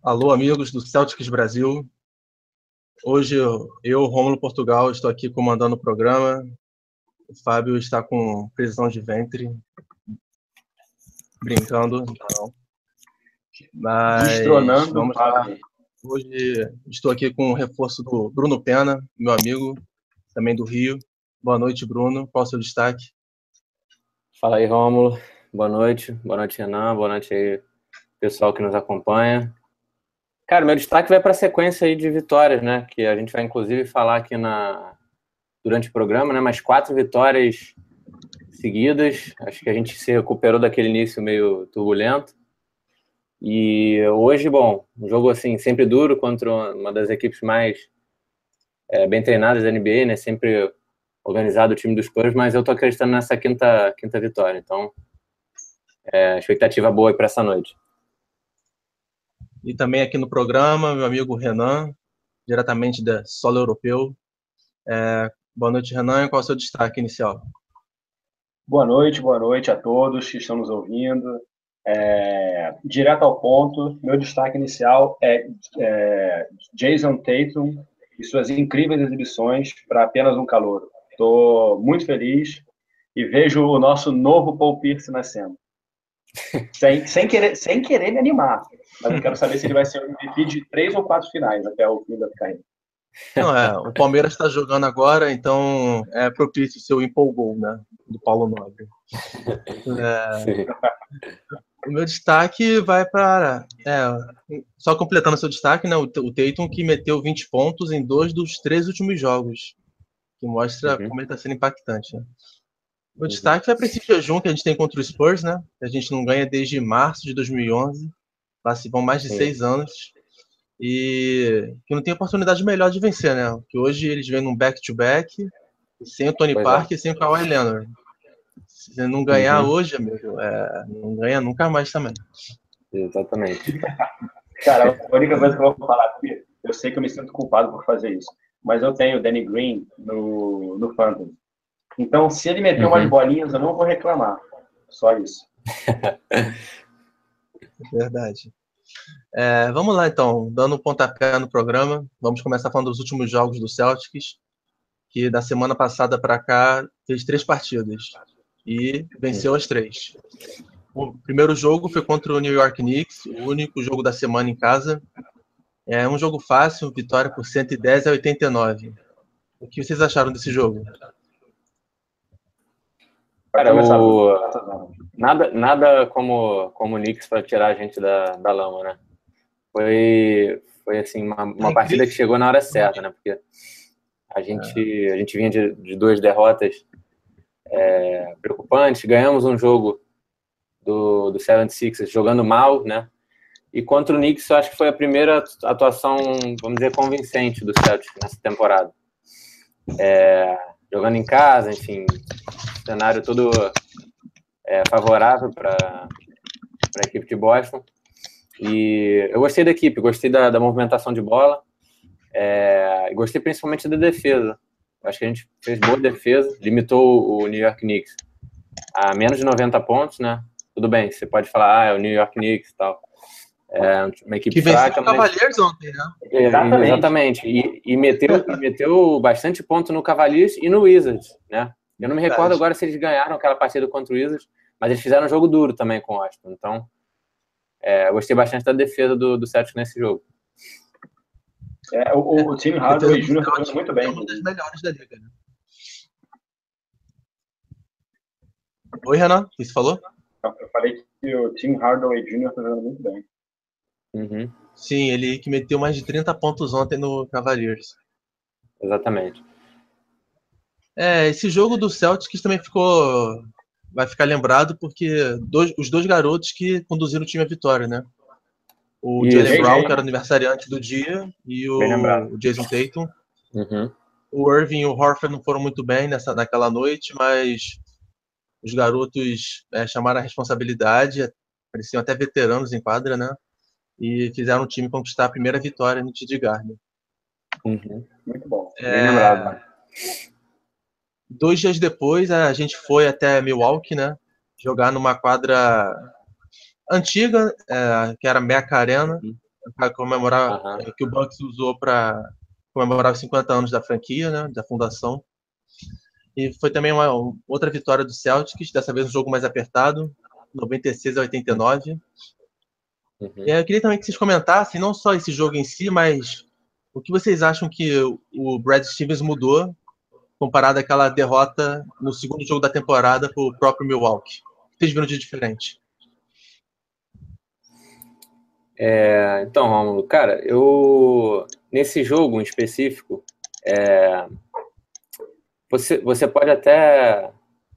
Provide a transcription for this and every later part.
Alô, amigos do Celtics Brasil. Hoje eu, Rômulo Portugal, estou aqui comandando o programa. O Fábio está com prisão de ventre. Brincando, não. Mas Destronando vamos lá. Hoje estou aqui com o reforço do Bruno Pena, meu amigo, também do Rio. Boa noite, Bruno. Qual o seu destaque? Fala aí, Rômulo. Boa noite. Boa noite, Renan. Boa noite aí, pessoal que nos acompanha. Cara, meu destaque vai para a sequência aí de vitórias, né? Que a gente vai inclusive falar aqui na durante o programa, né? Mas quatro vitórias seguidas. Acho que a gente se recuperou daquele início meio turbulento. E hoje, bom, um jogo assim sempre duro contra uma das equipes mais é, bem treinadas da NBA, né? Sempre organizado o time dos Spurs, mas eu tô acreditando nessa quinta quinta vitória. Então, é, expectativa boa para essa noite. E também aqui no programa, meu amigo Renan, diretamente da Solo Europeu. É, boa noite, Renan. Qual é o seu destaque inicial? Boa noite, boa noite a todos que estão nos ouvindo. É, direto ao ponto, meu destaque inicial é, é Jason Tatum e suas incríveis exibições para apenas um calor. Estou muito feliz e vejo o nosso novo Paul Pierce nascendo. sem, sem, querer, sem querer me animar, mas eu quero saber se ele vai ser o MVP de três ou quatro finais até o fim da carreira. Não, é, o Palmeiras está jogando agora, então é propício ser o empolgou, né? Do Paulo Nobre. É, o meu destaque vai para. É, só completando seu destaque, né? O, o Tatum que meteu 20 pontos em dois dos três últimos jogos. Que mostra uhum. como ele está sendo impactante. Né? O uhum. destaque vai para esse jejum que a gente tem contra o Spurs, né? Que a gente não ganha desde março de 2011. Lá se vão mais de seis anos. E que não tem oportunidade melhor de vencer, né? Que hoje eles vêm num back-to-back, -back, sem o Tony pois Parker é. e sem o Kawhi Leonard. Se não ganhar uhum. hoje, amigo, é, não ganha nunca mais também. Exatamente. Cara, a única coisa que eu vou falar aqui, eu sei que eu me sinto culpado por fazer isso, mas eu tenho o Danny Green no, no Phantom. Então, se ele meter uhum. umas bolinhas, eu não vou reclamar. Só isso. Verdade. É, vamos lá, então, dando um pontapé no programa. Vamos começar falando dos últimos jogos do Celtics, que da semana passada para cá fez três partidas e venceu as três. O primeiro jogo foi contra o New York Knicks, o único jogo da semana em casa. É um jogo fácil, vitória por 110 a 89. O que vocês acharam desse jogo? Cara, o... nada, nada como, como o Knicks para tirar a gente da, da lama, né? Foi, foi assim, uma, uma partida que chegou na hora certa, né? Porque a gente, a gente vinha de, de duas derrotas é, preocupantes, ganhamos um jogo do, do 76ers jogando mal, né? E contra o Knicks, eu acho que foi a primeira atuação, vamos dizer, convincente do Celtics nessa temporada. É, jogando em casa, enfim, cenário todo é, favorável para a equipe de Boston. E eu gostei da equipe, gostei da, da movimentação de bola, é, gostei principalmente da defesa. Acho que a gente fez boa defesa, limitou o New York Knicks a menos de 90 pontos, né? Tudo bem, você pode falar, ah, é o New York Knicks e tal. É uma equipe que fraca. Que Cavaliers ontem, né? É, exatamente. exatamente. E, e, meteu, e meteu bastante ponto no Cavaliers e no Wizards, né? Eu não me recordo agora se eles ganharam aquela partida contra o Wizards, mas eles fizeram um jogo duro também com o Austin. Então, é, eu gostei bastante da defesa do, do Celtics nesse jogo. É, o, o, o time Hardaway Jr. está jogando muito bem. É uma das melhores da liga, né? Oi, Renan, o que você falou? Eu falei que o time Hardaway Jr. está jogando muito bem. Uhum. Sim, ele que meteu mais de 30 pontos ontem no Cavaliers. Exatamente. É, esse jogo do Celtics também ficou. Vai ficar lembrado porque dois, os dois garotos que conduziram o time à vitória, né? O e Jalen Brown, que era aniversariante do dia, e o, o Jason Tatum. Uhum. O Irving e o Horford não foram muito bem nessa, naquela noite, mas os garotos é, chamaram a responsabilidade, pareciam até veteranos em quadra, né? E fizeram o time conquistar a primeira vitória no TD Garden. Uhum. Muito bom. É... Bem lembrado. Né? Dois dias depois, a gente foi até Milwaukee, né? Jogar numa quadra antiga, é, que era Meca Arena, para comemorar, uhum. que o Bucks usou para comemorar os 50 anos da franquia, né, da fundação. E foi também uma outra vitória do Celtics, dessa vez um jogo mais apertado, 96 a 89. Uhum. E eu queria também que vocês comentassem não só esse jogo em si, mas o que vocês acham que o Brad Stevens mudou comparado àquela derrota no segundo jogo da temporada para o próprio Milwaukee? Vocês viram de diferente? É, então, Romulo, cara, eu nesse jogo em específico, é, você, você pode até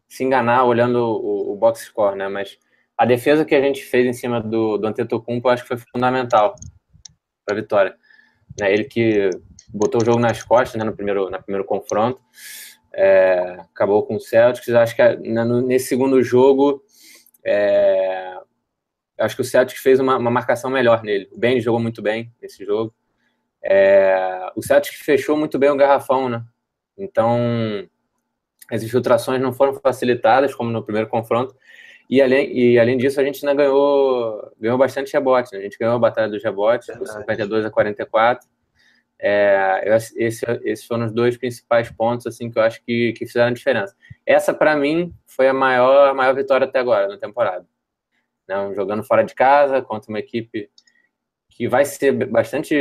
se enganar olhando o, o, box score, né? Mas a defesa que a gente fez em cima do, do Antetokounmpo, eu acho que foi fundamental para a vitória. Né? Ele que botou o jogo nas costas né, no primeiro, no primeiro confronto, é, acabou com o Celtics. Acho que né, nesse segundo jogo é, acho que o Celtic fez uma, uma, marcação melhor nele. O Ben jogou muito bem nesse jogo. É, o Celtic fechou muito bem o garrafão, né? Então, as infiltrações não foram facilitadas, como no primeiro confronto. E além, e além disso, a gente ainda ganhou, ganhou bastante rebote. Né? A gente ganhou a batalha dos rebotes, por 52 a 44. É, esse, esses foram os dois principais pontos assim que eu acho que, que fizeram a diferença. Essa, para mim, foi a maior, a maior vitória até agora na temporada né, jogando fora de casa contra uma equipe que vai ser bastante.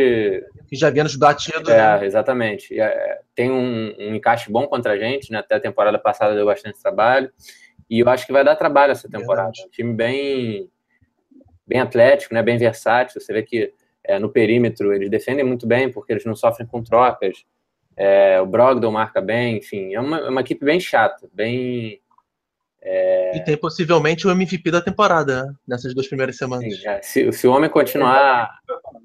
Que já vinha nos batidos. É, né? exatamente. É, tem um, um, encaixe bom contra a gente, né? Até a temporada passada deu bastante trabalho. E eu acho que vai dar trabalho essa temporada. Um time bem, bem atlético, né? bem versátil. Você vê que é, no perímetro eles defendem muito bem, porque eles não sofrem com trocas. É, o Brogdon marca bem, enfim. É uma, é uma equipe bem chata, bem é... E tem possivelmente o MVP da temporada, né? nessas duas primeiras semanas. Sim, é. se, se, o homem continuar,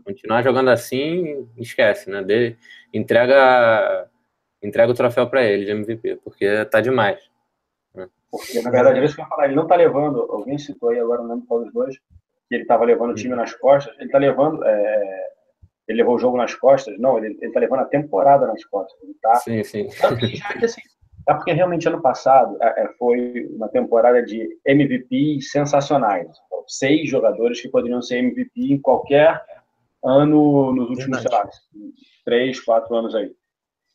continuar jogando assim, esquece, né? De, entrega, entrega o troféu para ele de MVP, porque tá demais. Né? Porque, na verdade, é isso que eu ia falar, ele não tá levando, alguém citou aí agora, não lembro qual dos dois, que ele tava levando o time nas costas, ele tá levando, é, ele levou o jogo nas costas, não, ele, ele tá levando a temporada nas costas. Ele tá, sim, sim. assim, é porque realmente ano passado é, é foi uma temporada de MVP sensacionais. Seis jogadores que poderiam ser MVP em qualquer ano nos últimos, sei lá, três, quatro anos aí.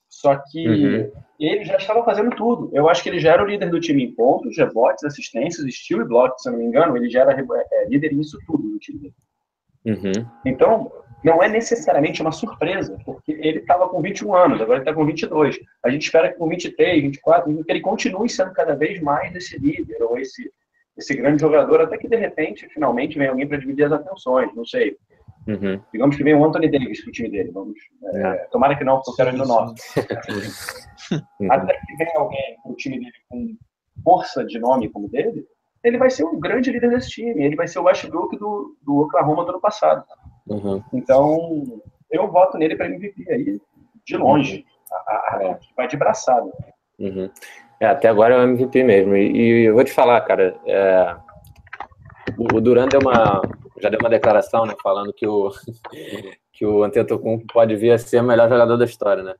Só que uhum. Ele já estava fazendo tudo. Eu acho que ele já era o líder do time em pontos, rebotes, assistências, estilo e blocos, se eu não me engano. Ele já era é, líder nisso tudo no time. Uhum. Então, não é necessariamente uma surpresa, porque ele estava com 21 anos, agora ele está com 22. A gente espera que com 23, 24, que ele continue sendo cada vez mais esse líder, ou esse, esse grande jogador, até que de repente, finalmente, vem alguém para dividir as atenções, não sei. Uhum. Digamos que vem o Anthony Davis para o time dele. Vamos, é, é. tomara que não, porque eu quero ele no nosso. até que vem alguém para o time dele com força de nome como dele, ele vai ser um grande líder desse time. Ele vai ser o Westbrook do, do Oklahoma do ano passado. Uhum. Então, eu voto nele para MVP aí, de longe. A, a, a, vai de braçada. Uhum. É, até agora é o MVP mesmo. E, e eu vou te falar, cara, é, o Duran deu uma, já deu uma declaração, né, falando que o, que o Antetokounmpo pode vir a ser o melhor jogador da história, né?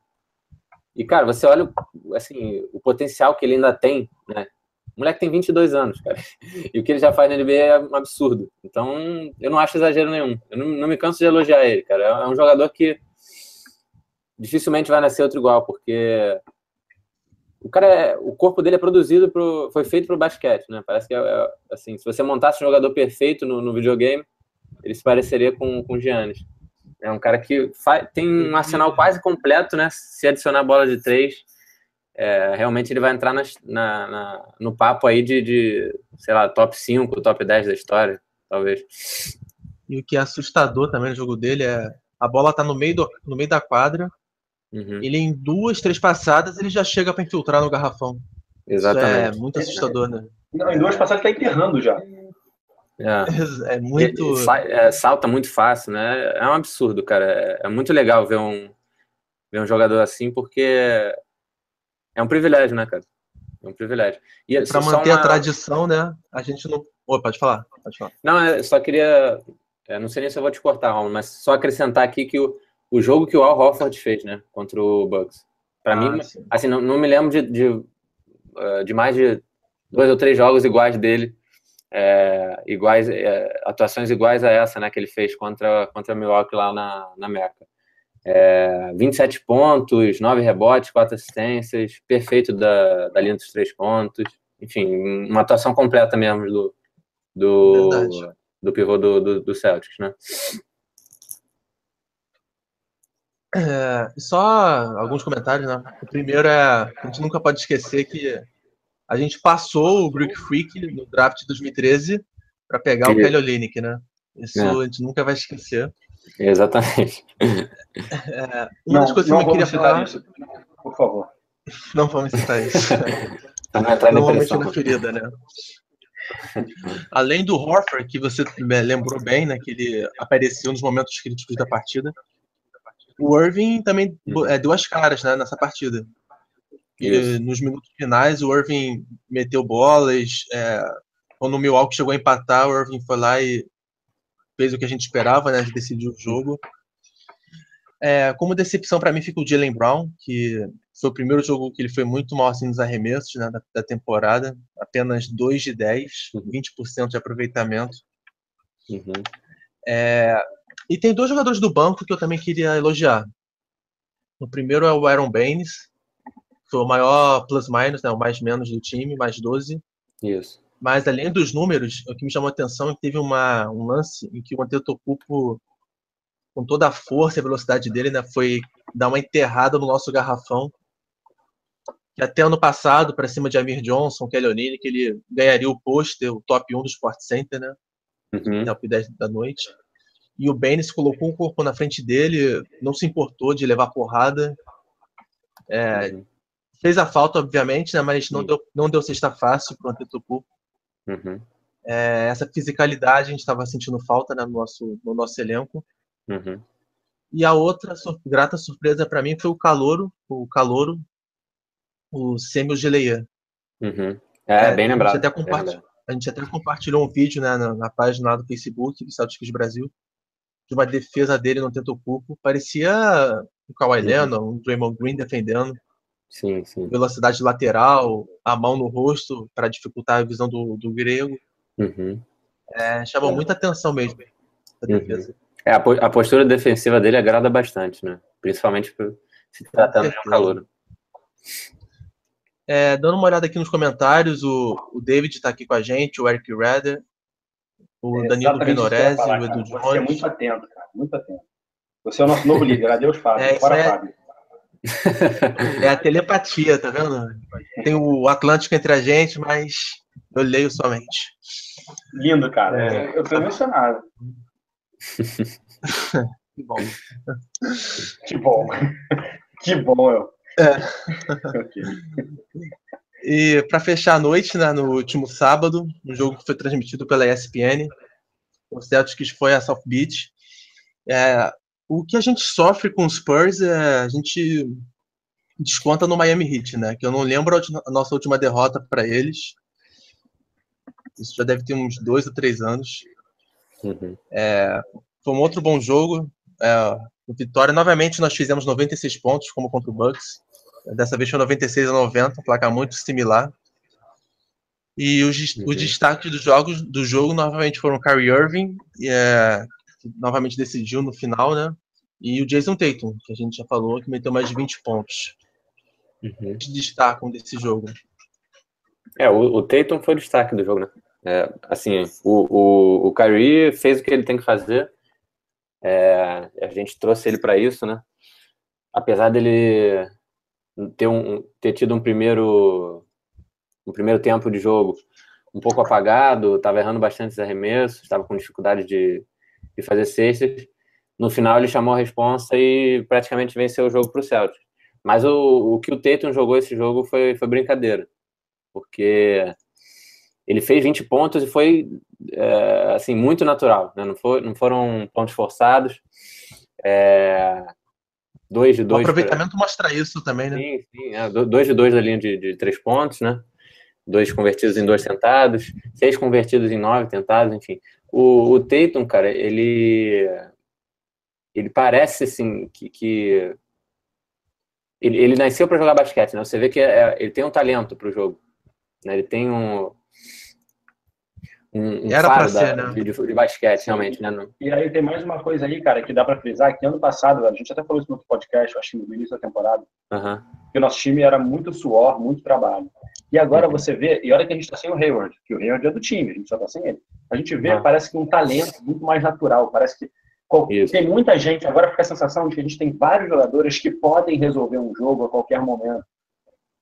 E, cara, você olha assim, o potencial que ele ainda tem, né? O moleque tem 22 anos, cara. E o que ele já faz na NBA é um absurdo. Então, eu não acho exagero nenhum. Eu não, não me canso de elogiar ele, cara. É um jogador que dificilmente vai nascer outro igual, porque o cara é, o corpo dele é produzido pro, foi feito para o basquete, né? Parece que é, é, assim, se você montasse um jogador perfeito no, no videogame, ele se pareceria com com o Giannis. É um cara que faz, tem um arsenal quase completo, né? Se adicionar bola de três, é, realmente ele vai entrar na, na, no papo aí de, de, sei lá, top 5, top 10 da história, talvez. E o que é assustador também no jogo dele é a bola tá no meio, do, no meio da quadra, uhum. ele em duas, três passadas ele já chega para infiltrar no garrafão. Exatamente. Isso é muito assustador, né? Não, em duas passadas ele tá enterrando já. É, é muito. É, salta muito fácil, né? É um absurdo, cara. É, é muito legal ver um, ver um jogador assim, porque é um privilégio, né, cara? É um privilégio. E para manter uma... a tradição, né? A gente não. Oi, pode falar, pode falar. Não, eu só queria. Eu não sei nem se eu vou te cortar, Romulo, mas só acrescentar aqui que o, o jogo que o Al Horford fez, né? Contra o Bucks. Para ah, mim, sim. assim, não, não, me lembro de, de, eh, de, mais de dois ou três jogos iguais dele é, iguais, é, atuações iguais a essa, né, que ele fez contra contra o Milwaukee lá na, na Meca. É, 27 pontos, 9 rebotes, 4 assistências, perfeito da, da linha dos três pontos. Enfim, uma atuação completa mesmo do, do, do pivô do, do, do Celtics, né? É, só alguns comentários, né? O primeiro é, a gente nunca pode esquecer que a gente passou o Greek Freak no draft de 2013 para pegar o Kelly Olynyk, né? Isso é. a gente nunca vai esquecer. Exatamente. É, uma não, das coisas que eu queria falar. Isso, por favor. Não vamos citar isso. não vamos mexer na ferida, né? Além do Horford, que você lembrou bem, né? Que ele apareceu nos momentos críticos da partida. O Irving também uhum. é, deu as caras né, nessa partida. E, nos minutos finais, o Irving meteu bolas. É, quando o Milwaukee chegou a empatar, o Irving foi lá e fez o que a gente esperava, né? Decidiu o jogo. É, como decepção para mim fica o Jalen Brown, que foi o primeiro jogo que ele foi muito mal assim nos arremessos né, da, da, temporada, apenas 2 de 10, 20% de aproveitamento. Uhum. É, e tem dois jogadores do banco que eu também queria elogiar. O primeiro é o Aaron Baines, foi o maior plus-minus, né, o mais menos do time, mais 12. Isso. Mas além dos números, o que me chamou a atenção é que teve uma, um lance em que o Antetokounmpo, com toda a força e a velocidade dele, né, foi dar uma enterrada no nosso garrafão. Que até ano passado, para cima de Amir Johnson, Kelly O'Neill, que ele ganharia o pôster, o top 1 do Sport Center, né? Uhum. Top 10 da noite. E o Baines colocou o corpo na frente dele, não se importou de levar porrada. É, uhum. Fez a falta, obviamente, né, mas não deu, não deu sexta fácil para o Antetokounmpo. Uhum. É, essa fisicalidade a gente estava sentindo falta né, no, nosso, no nosso elenco. Uhum. E a outra sur grata surpresa para mim foi o Calouro, o Calouro, o Samuel Geleia. Uhum. É, é, bem lembrado. A gente, até a gente até compartilhou um vídeo né, na, na página do Facebook do Celtics Brasil de uma defesa dele no tento cupo. Parecia o Kawhi uhum. Leonard, um Draymond Green defendendo. Sim, sim. Velocidade lateral, a mão no rosto para dificultar a visão do, do grego. Uhum. É, chamou muita atenção mesmo a uhum. defesa. É, a postura defensiva dele agrada bastante, né? Principalmente se tratando de um calor. É, dando uma olhada aqui nos comentários, o, o David está aqui com a gente, o Eric Redder, o é, Danilo Pinorese, o Edu Jones. Você é muito atento, cara, muito atento. Você é o nosso novo líder, adeus, Fábio. É, Fora, é... Fábio. É a telepatia, tá vendo? Tem o Atlântico entre a gente, mas eu leio somente. Lindo, cara. É. Eu tô emocionado. que bom. Que bom. Que bom, eu. É. E para fechar a noite, né, no último sábado, um jogo que foi transmitido pela ESPN, o Celtics foi a South Beach. É, o que a gente sofre com os Spurs é a gente desconta no Miami Heat, né? Que eu não lembro a nossa última derrota para eles. Isso já deve ter uns dois ou três anos. Uhum. É, foi um outro bom jogo. É, vitória, novamente, nós fizemos 96 pontos, como contra o Bucks. Dessa vez foi 96 a 90, placa muito similar. E os, os destaques dos jogos do jogo novamente foram o Kyrie Irving, é, que novamente decidiu no final, né? E o Jason Tatum, que a gente já falou, que meteu mais de 20 pontos. Uhum. Que destacam desse jogo. É, o, o Tatum foi o destaque do jogo, né? É, assim, o, o, o Kyrie fez o que ele tem que fazer. É, a gente trouxe ele para isso, né? Apesar dele ter, um, ter tido um primeiro, um primeiro tempo de jogo um pouco apagado, estava errando bastante os arremessos, estava com dificuldade de, de fazer cestas. No final ele chamou a responsa e praticamente venceu o jogo para o Celtic. Mas o, o que o Tatum jogou esse jogo foi, foi brincadeira, porque ele fez 20 pontos e foi é, assim muito natural, né? não, foi, não foram pontos forçados. É, dois de dois. O aproveitamento pra... mostra isso também, né? Sim, sim. É, dois de dois da linha de, de três pontos, né? Dois convertidos em dois tentados, seis convertidos em nove tentados, enfim. O, o Tatum, cara, ele ele parece assim que, que ele, ele nasceu para jogar basquete, né? Você vê que é, ele tem um talento para o jogo, né? Ele tem um um, um Era para ser, né? De, de, basquete, realmente, né? E aí tem mais uma coisa aí, cara, que dá para frisar, que ano passado, a gente até falou isso no outro podcast, acho que no início da temporada, uhum. que o nosso time era muito suor, muito trabalho. E agora uhum. você vê, e olha que a gente está sem o Hayward, que o Hayward é do time, a gente só está sem ele. A gente vê, uhum. parece que um talento muito mais natural, parece que isso. tem muita gente, agora fica a sensação de que a gente tem vários jogadores que podem resolver um jogo a qualquer momento.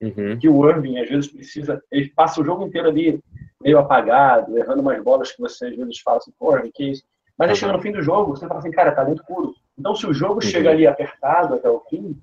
Uhum. Que o Irving, às vezes, precisa. Ele passa o jogo inteiro ali meio apagado, errando umas bolas que você às vezes fala assim, porra, que isso. Mas aí chega no fim do jogo, você fala assim, cara, talento puro. Então, se o jogo uhum. chega ali apertado até o fim,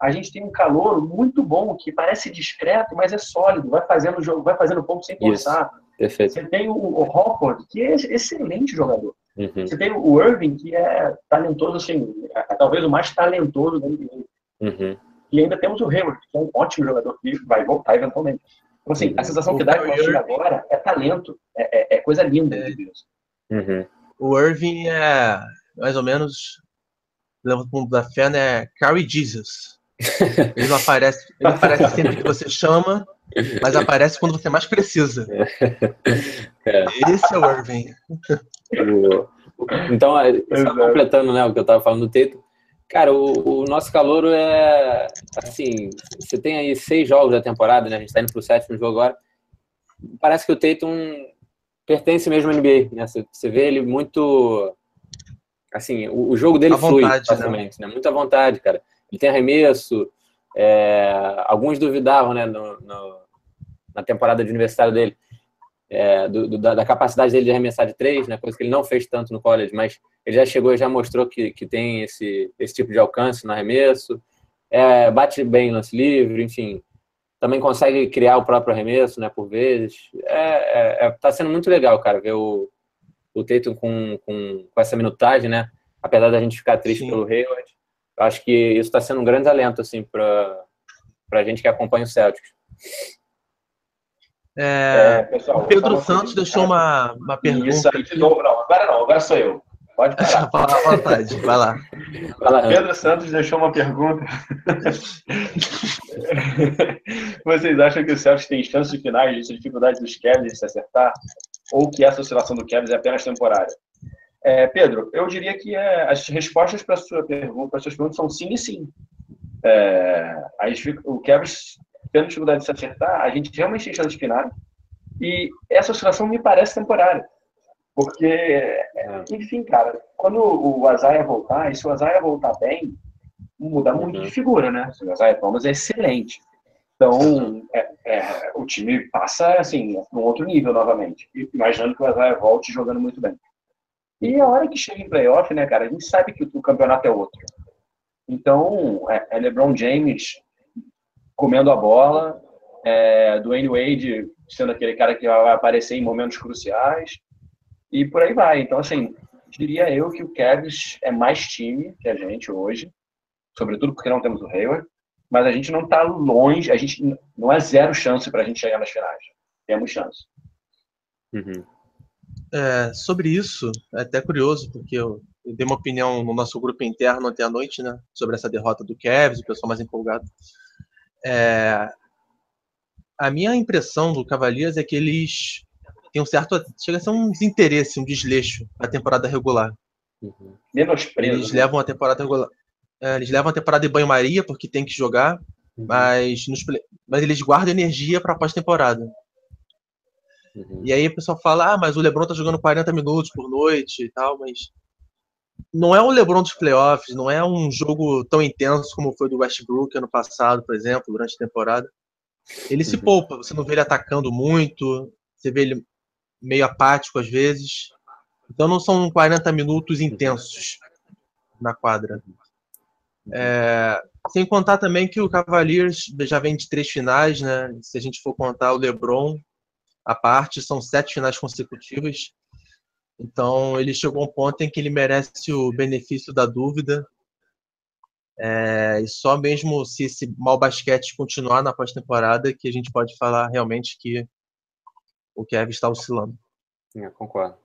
a gente tem um calor muito bom, que parece discreto, mas é sólido, vai fazendo o jogo, vai fazendo ponto sem forçar. Você tem o, o que é excelente jogador. Uhum. Você tem o Irving, que é talentoso, assim, é, é talvez o mais talentoso da NBA. Uhum. E ainda temos o Hayward, que é um ótimo jogador que vai voltar eventualmente. Então, assim, a sensação que dá com o time agora é talento, é, é, é coisa linda é. de Deus. Uhum. O Irving é mais ou menos, leva o mundo da fé, né? Carry Jesus. Ele não aparece, ele aparece sempre que você chama, mas aparece quando você mais precisa. É. Esse é o Irving. Então, só completando né, o que eu estava falando do Teto, Cara, o, o, nosso calor é assim, você tem aí seis jogos da temporada, né? A gente tá indo pro sétimo jogo agora. Parece que o Tatum pertence mesmo à NBA, né? Você, você vê ele muito assim, o, o jogo dele flui vontade, né? facilmente, né? né? Muita vontade, cara. Ele tem arremesso, é, alguns duvidavam, né, no, no, na temporada de universitário dele, é, do, do, da, da, capacidade dele de arremessar de três, né, coisa que ele não fez tanto no college, mas ele já chegou e já mostrou que, que tem esse, esse tipo de alcance no arremesso, é, bate bem lance livre, enfim, também consegue criar o próprio arremesso, né, por vezes. É, é, é tá sendo muito legal, cara, ver o, o Tatum com, com, com essa minutagem, né, apesar da gente ficar triste Sim. pelo Hayward. Eu acho que isso está sendo um grande alento, assim, para a gente que acompanha o Celtics. É, é, pessoal, o Pedro Santos deixou uma, uma pergunta. Isso aí, de novo, não, agora não, agora sou eu. Pode parar. Fala à vontade, vai lá. Vai lá. Pedro Santos deixou uma pergunta. Vocês acham que o Celtics tem chances de finais de dificuldade dos Cavs de se acertar? Ou que essa oscilação do Cavs é apenas temporária? É, Pedro, eu diria que é, as respostas para a sua pergunta, para suas perguntas são sim e sim. É, o Cavs tendo dificuldade de se acertar, a gente realmente tem chance de final. E essa oscilação me parece temporária. Porque, é. enfim, cara, quando o Azaia voltar, e se o Azaia voltar bem, muda muito uhum. de figura, né? O Azaia Thomas é excelente. Então, é, é, o time passa, assim, num outro nível novamente. Imaginando que o Azaia volte jogando muito bem. E a hora que chega em playoff, né, cara, a gente sabe que o campeonato é outro. Então, é, é LeBron James comendo a bola, é, Dwayne Wade sendo aquele cara que vai aparecer em momentos cruciais, e por aí vai. Então, assim, diria eu que o Cavs é mais time que a gente hoje, sobretudo porque não temos o Hayward, mas a gente não está longe, a gente não é zero chance para a gente chegar nas finais. Temos chance. Uhum. É, sobre isso, é até curioso, porque eu, eu, dei uma opinião no nosso grupo interno ontem à noite, né, sobre essa derrota do Cavs, o pessoal mais empolgado. É, a minha impressão do Cavaliers é que eles tem um certo. Chega a ser um desinteresse, um desleixo na temporada regular. Uhum. Menosprezo. Eles né? levam a temporada regular. É, eles levam a temporada em banho-maria porque tem que jogar, uhum. mas, nos, mas eles guardam energia para pós-temporada. Uhum. E aí o pessoal fala: ah, mas o Lebron tá jogando 40 minutos por noite e tal, mas. Não é o LeBron dos playoffs, não é um jogo tão intenso como foi do Westbrook ano passado, por exemplo, durante a temporada. Ele se uhum. poupa, você não vê ele atacando muito, você vê ele meio apático às vezes. Então não são 40 minutos intensos na quadra. É, sem contar também que o Cavaliers já vem de três finais, né? Se a gente for contar o LeBron, a parte são sete finais consecutivas. Então ele chegou a um ponto em que ele merece o benefício da dúvida. É, e só mesmo se esse mau basquete continuar na pós-temporada que a gente pode falar realmente que o Kevin está oscilando. É, concordo.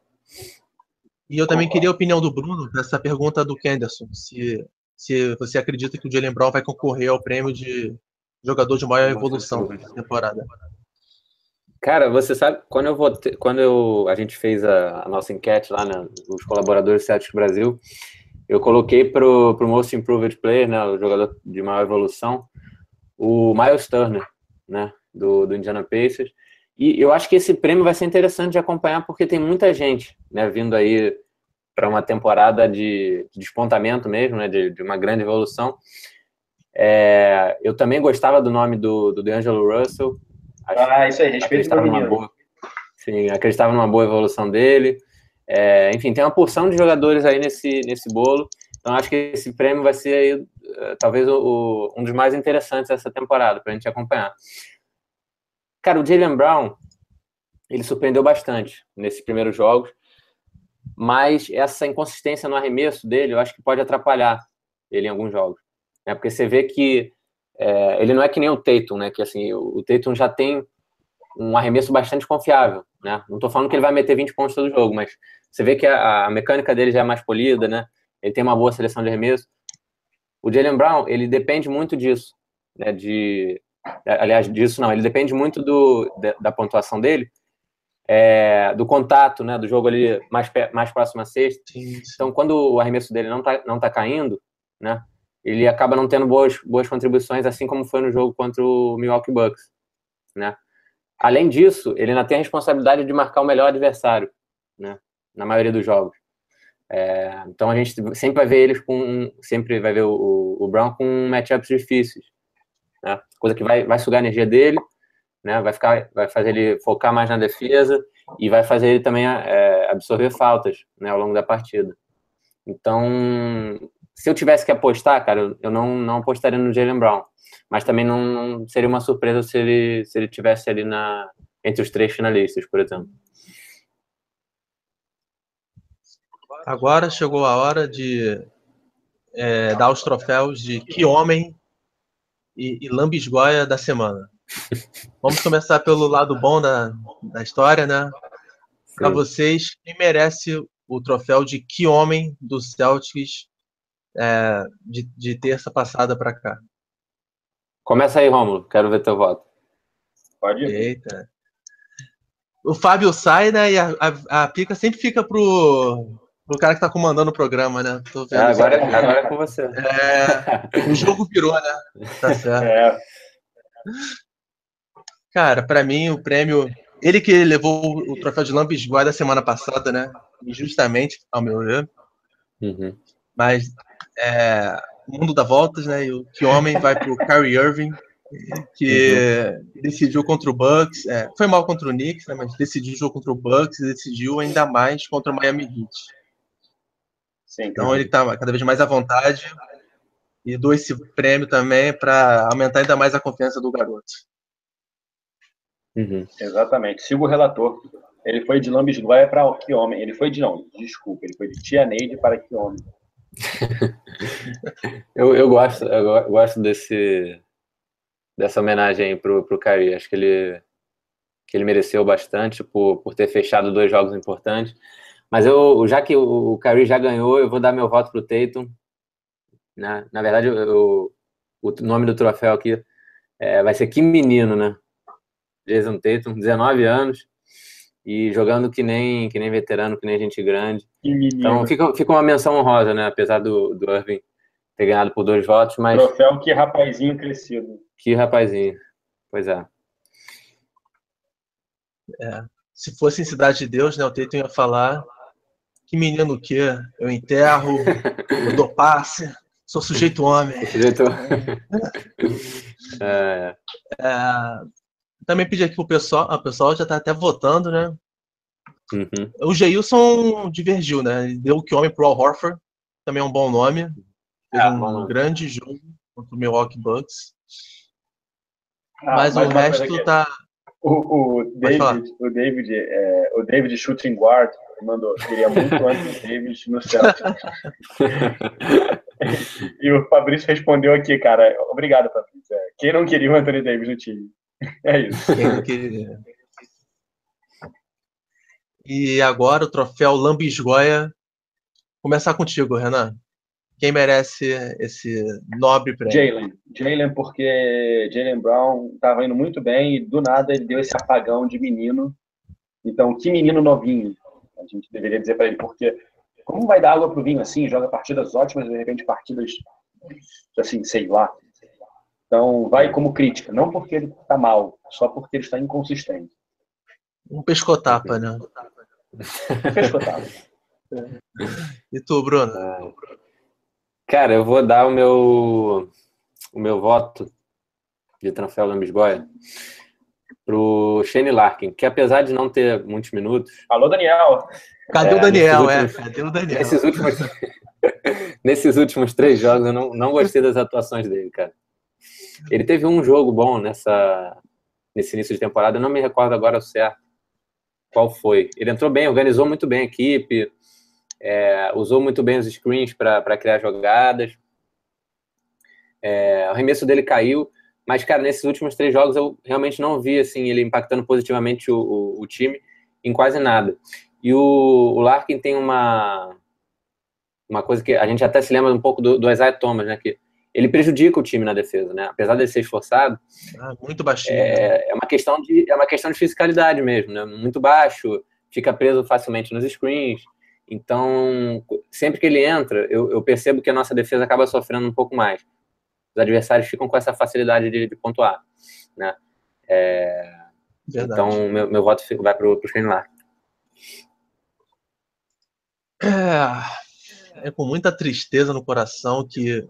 E eu também queria a opinião do Bruno nessa pergunta do Kenderson. Se, se você acredita que o Jalen Brown vai concorrer ao prêmio de jogador de maior evolução da temporada. Cara, você sabe, quando eu votei, quando eu, a gente fez a, a nossa enquete lá, né, os colaboradores Celtics Brasil, eu coloquei pro, pro Most Improved Player, né, o jogador de maior evolução, o Miles Turner, né, do, do Indiana Pacers. E eu acho que esse prêmio vai ser interessante de acompanhar porque tem muita gente, né, vindo aí para uma temporada de, de, despontamento mesmo, né, de, de uma grande evolução. É, eu também gostava do nome do, do DeAngelo Russell, ah, isso aí, respeito numa boa, Sim, acreditava numa boa evolução dele. É, enfim, tem uma porção de jogadores aí nesse, nesse bolo. Então, acho que esse prêmio vai ser aí, eh, talvez o, o, um dos mais interessantes dessa temporada, para a gente acompanhar. Cara, o Jalen Brown, ele surpreendeu bastante nesses primeiros jogos, mas essa inconsistência no arremesso dele, eu acho que pode atrapalhar ele em alguns jogos. Né? Porque você vê que é, ele não é que nem o Tatum, né? Que assim, o, o Tatum já tem um arremesso bastante confiável, né? Não estou falando que ele vai meter 20 pontos todo jogo, mas você vê que a, a, mecânica dele já é mais polida, né? Ele tem uma boa seleção de arremesso. O Jalen Brown, ele depende muito disso, né? De, aliás, disso não, ele depende muito do, da, da pontuação dele, é, do contato, né? Do jogo ali mais, mais próximo à sexta. Então, quando o arremesso dele não está não tá caindo, né? Ele acaba não tendo boas, boas contribuições, assim como foi no jogo contra o Milwaukee Bucks, né? Além disso, ele ainda tem a responsabilidade de marcar o melhor adversário, né? Na maioria dos jogos. É, então a gente sempre vai ver eles com, sempre vai ver o, o Brown com matchups difíceis, né? Coisa que vai, vai sugar a energia dele, né? Vai ficar, vai fazer ele focar mais na defesa e vai fazer ele também é, absorver faltas, né? Ao longo da partida. Então se eu tivesse que apostar, cara, eu não, não apostaria no Jalen Brown. Mas também não, não, seria uma surpresa se ele, se ele tivesse ali na, entre os três finalistas, por exemplo. Agora chegou a hora de é, dar os troféus de que homem e, e lambisgoia da semana. Vamos começar pelo lado bom da, da história, né? Para vocês, quem merece o troféu de que homem do Celtics é, de, de terça passada para cá. Começa aí, Romulo. Quero ver teu voto. Pode ir. Eita. O Fábio sai, né? E a, a, a pica sempre fica pro, pro cara que tá comandando o programa, né? É, agora, é, agora é com você. É, o jogo virou, né? Tá certo. É. Cara, para mim, o prêmio. Ele que levou o troféu de Lambisgoa da semana passada, né? Injustamente, ao meu ver. Uhum. Mas é, o mundo dá voltas, né? E o que homem vai para o Kyrie Irving, que uhum. decidiu contra o Bucks, é, foi mal contra o Knicks, né, mas decidiu jogo contra o Bucks e decidiu ainda mais contra o Miami Heat. Sim, então ele está cada vez mais à vontade e dou esse prêmio também para aumentar ainda mais a confiança do garoto. Uhum. Exatamente. Sigo o relator. Ele foi de Lambisgoia para que homem? Ele foi de não, desculpa, ele foi de Tia Neide para que homem? eu, eu, gosto, eu gosto desse, dessa homenagem pro, pro Kyrie. Acho que ele, que ele mereceu bastante por, por ter fechado dois jogos importantes. Mas eu, já que o, Kyrie já ganhou, eu vou dar meu voto pro Tatum. Na, na verdade, eu, o nome do troféu aqui é, vai ser Que Menino, né? Jason Tatum, 19 anos e jogando que nem, que nem veterano, que nem gente grande. Então fica, fica uma menção honrosa, né? Apesar do, do Irving ter ganhado por dois votos, mas. Troféu que rapazinho crescido. Que rapazinho. Pois é. é. Se fosse em Cidade de Deus, né? O Teito ia falar. Que menino que eu enterro, eu dou passe, sou sujeito homem. Sujeito... é. é. Também pedi aqui pro pessoal, o pessoal já tá até votando, né? Uhum. O Geilson divergiu, né? Ele deu o que homem pro Al Horford, também é um bom nome. Fez é, um bom. grande jogo contra o Milwaukee Bucks. Ah, mas, mas o resto tá. O, o David, o David, é, o David Shooting Guard mandou, queria muito antes David no Celtics. e o Fabrício respondeu aqui, cara. Obrigado, Fabrício. É, quem não queria o Anthony Davis no time? É isso. E agora o troféu Lambisgoia. Começar contigo, Renan. quem merece esse nobre prêmio? Jalen. Jalen, porque Jalen Brown estava indo muito bem e do nada ele deu esse apagão de menino. Então, que menino novinho, a gente deveria dizer para ele, porque como vai dar água pro vinho assim? Joga partidas ótimas, de repente partidas assim, sei lá. Então, vai como crítica, não porque ele está mal, só porque ele está inconsistente. Um pescotapa, né? pescotapa. E tu, Bruno? Cara, eu vou dar o meu o meu voto de troféu Lambisgoia pro Shane Larkin, que apesar de não ter muitos minutos. Alô, Daniel! Cadê é, o Daniel? É, últimos, é, cadê o Daniel? Nesses últimos, nesses últimos três jogos eu não, não gostei das atuações dele, cara. Ele teve um jogo bom nessa, nesse início de temporada, não me recordo agora o certo qual foi. Ele entrou bem, organizou muito bem a equipe, é, usou muito bem os screens para criar jogadas. É, o arremesso dele caiu, mas, cara, nesses últimos três jogos eu realmente não vi assim, ele impactando positivamente o, o, o time em quase nada. E o, o, Larkin tem uma, uma coisa que a gente até se lembra um pouco do, do Isaiah Thomas, né? Que ele prejudica o time na defesa, né? Apesar de ser esforçado. Ah, muito baixinho. É, né? é, uma questão de, é uma questão de fisicalidade mesmo, né? Muito baixo, fica preso facilmente nos screens. Então, sempre que ele entra, eu, eu, percebo que a nossa defesa acaba sofrendo um pouco mais. Os adversários ficam com essa facilidade de, de pontuar, né? É, então, meu, meu voto vai para o Larkin. É, é com muita tristeza no coração que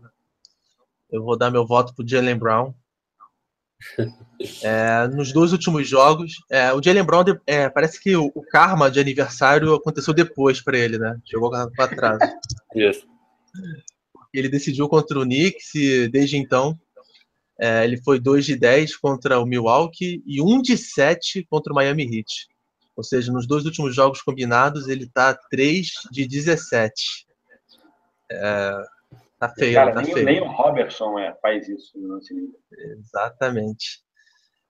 eu vou dar meu voto para o Jalen Brown. É, nos dois últimos jogos, é, o Jalen Brown é, parece que o, o, karma de aniversário aconteceu depois para ele, né? Chegou para trás. Yes. Ele decidiu contra o Knicks e desde então é, ele foi 2 de 10 contra o Milwaukee e 1 de 7 contra o Miami Heat. Ou seja, nos dois últimos jogos combinados ele está 3 de 17. É, Tá feio, Cara, tá nem, feio. nem o Robertson é, faz isso no Exatamente.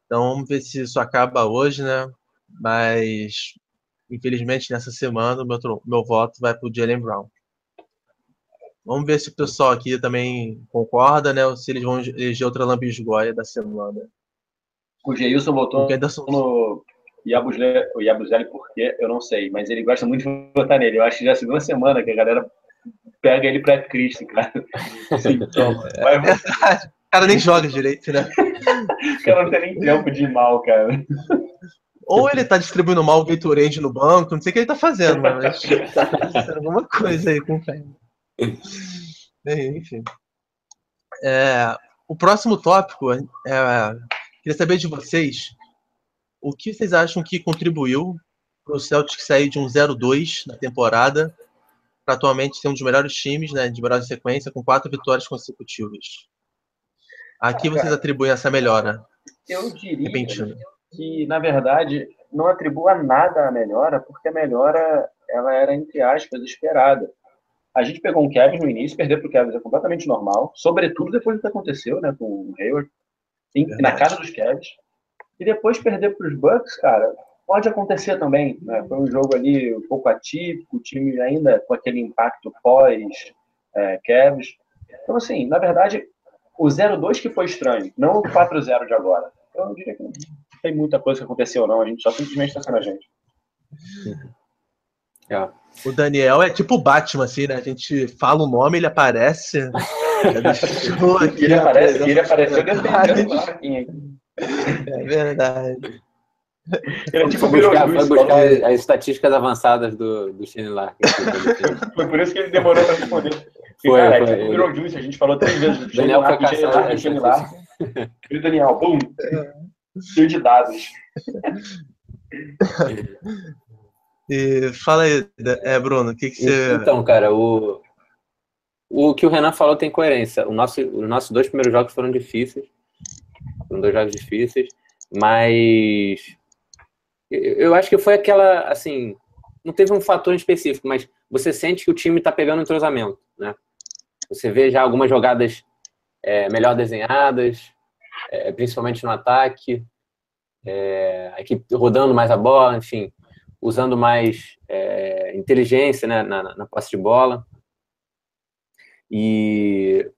Então vamos ver se isso acaba hoje, né? Mas infelizmente nessa semana o meu, meu voto vai para o Jalen Brown. Vamos ver se o pessoal aqui também concorda, né? Ou se eles vão eleger outra lambisgoia da semana. O Geilson votou Anderson... no Yabuzeli porque eu não sei, mas ele gosta muito de votar nele. Eu acho que já é a segunda semana que a galera pega ele pra Cristo, cara. Sim, toma. É. O cara nem joga direito, né? o cara não tem nem tempo de ir mal, cara. Ou ele tá distribuindo mal o Gatorade no banco, não sei o que ele tá fazendo, mas tá alguma coisa aí com o. Enfim. É, o próximo tópico é, queria saber de vocês o que vocês acham que contribuiu para o Celtic sair de um 0-2 na temporada atualmente ser um dos melhores times, né, de melhor sequência, com quatro vitórias consecutivas. Aqui vocês atribuem essa melhora? Eu diria repentina. que, na verdade, não atribua nada à melhora, porque a melhora ela era, entre aspas, esperada. A gente pegou um Kevin no início, perder para o Kevin é completamente normal, sobretudo depois do que aconteceu né, com o Hayward, em, na casa dos Kevs. E depois perder para os Bucks, cara, Pode acontecer também, né? Foi um jogo ali um pouco atípico, o time ainda com aquele impacto pós-Cavs. É, então, assim, na verdade, o 0-2 que foi estranho, não o 4-0 de agora. Eu não diria que não tem muita coisa que aconteceu, não. A gente só simplesmente está sendo a gente. É. O Daniel é tipo o Batman, assim, né? A gente fala o nome, ele aparece. ele, aparece ele apareceu defendendo É verdade. Ele é tipo buscar, foi buscar as estatísticas avançadas do, do Shane Larkin. foi por isso que ele demorou para responder. Porque, foi, cara, foi, é tipo o Juice, a gente falou três vezes do Daniel Larkin, Shane Larkin, Shane Larkin. E o Daniel, bum, cheio de dados. E fala aí, é, Bruno, o que, que você. Então, cara, o, o que o Renan falou tem coerência. O nosso, os nossos dois primeiros jogos foram difíceis. Foram dois jogos difíceis, mas eu acho que foi aquela, assim, não teve um fator específico, mas você sente que o time está pegando entrosamento, né? Você vê já algumas jogadas é, melhor desenhadas, é, principalmente no ataque, é, a equipe rodando mais a bola, enfim, usando mais é, inteligência né, na, na posse de bola. E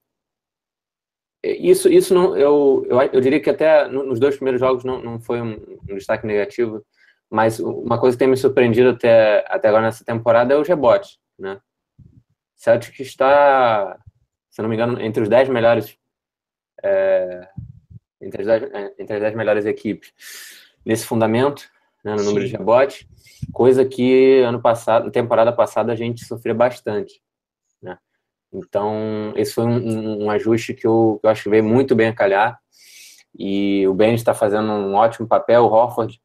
isso, isso não, eu, eu, eu diria que até nos dois primeiros jogos não, não foi um, um destaque negativo, mas uma coisa que tem me surpreendido até, até agora nessa temporada é os rebotes, né? Celtic está, se não me engano, entre os 10 melhores é, entre, as 10, é, entre as 10 melhores equipes nesse fundamento, né, no Sim. número de rebotes, coisa que ano passado, temporada passada, a gente sofreu bastante. Né? Então, esse foi um, um ajuste que eu, que eu, acho que veio muito bem a calhar. E o Ben está fazendo um ótimo papel. O Horford,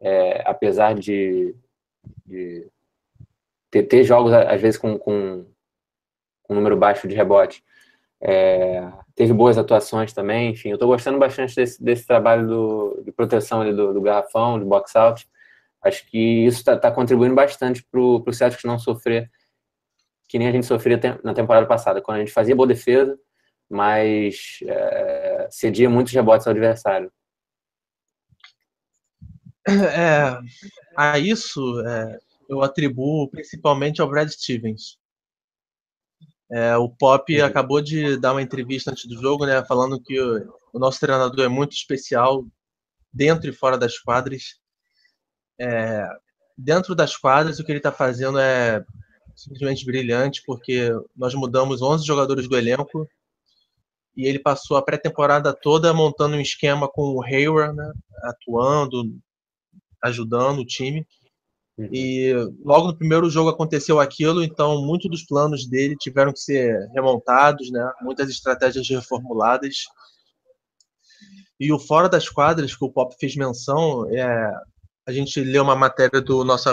é, apesar de, de ter, ter, jogos, às vezes, com, com, um número baixo de rebote, é, teve boas atuações também. Enfim, eu estou gostando bastante desse, desse trabalho do, de proteção ali do, do garrafão, do box out. Acho que isso está tá contribuindo bastante para o Celtics não sofrer que nem a gente sofria na temporada passada, quando a gente fazia boa defesa, mas é, cedia muitos rebotes ao adversário. É, a isso é, eu atribuo principalmente ao Brad Stevens. É, o Pop acabou de dar uma entrevista antes do jogo, né, falando que o, o nosso treinador é muito especial dentro e fora das quadras. É, dentro das quadras, o que ele está fazendo é simplesmente brilhante, porque nós mudamos 11 jogadores do elenco e ele passou a pré-temporada toda montando um esquema com o Hayward, né, atuando, ajudando o time. Uhum. E logo no primeiro jogo aconteceu aquilo, então muitos dos planos dele tiveram que ser remontados, né? Muitas estratégias reformuladas. E o fora das quadras que o Pop fez menção, é, a gente leu uma matéria do nosso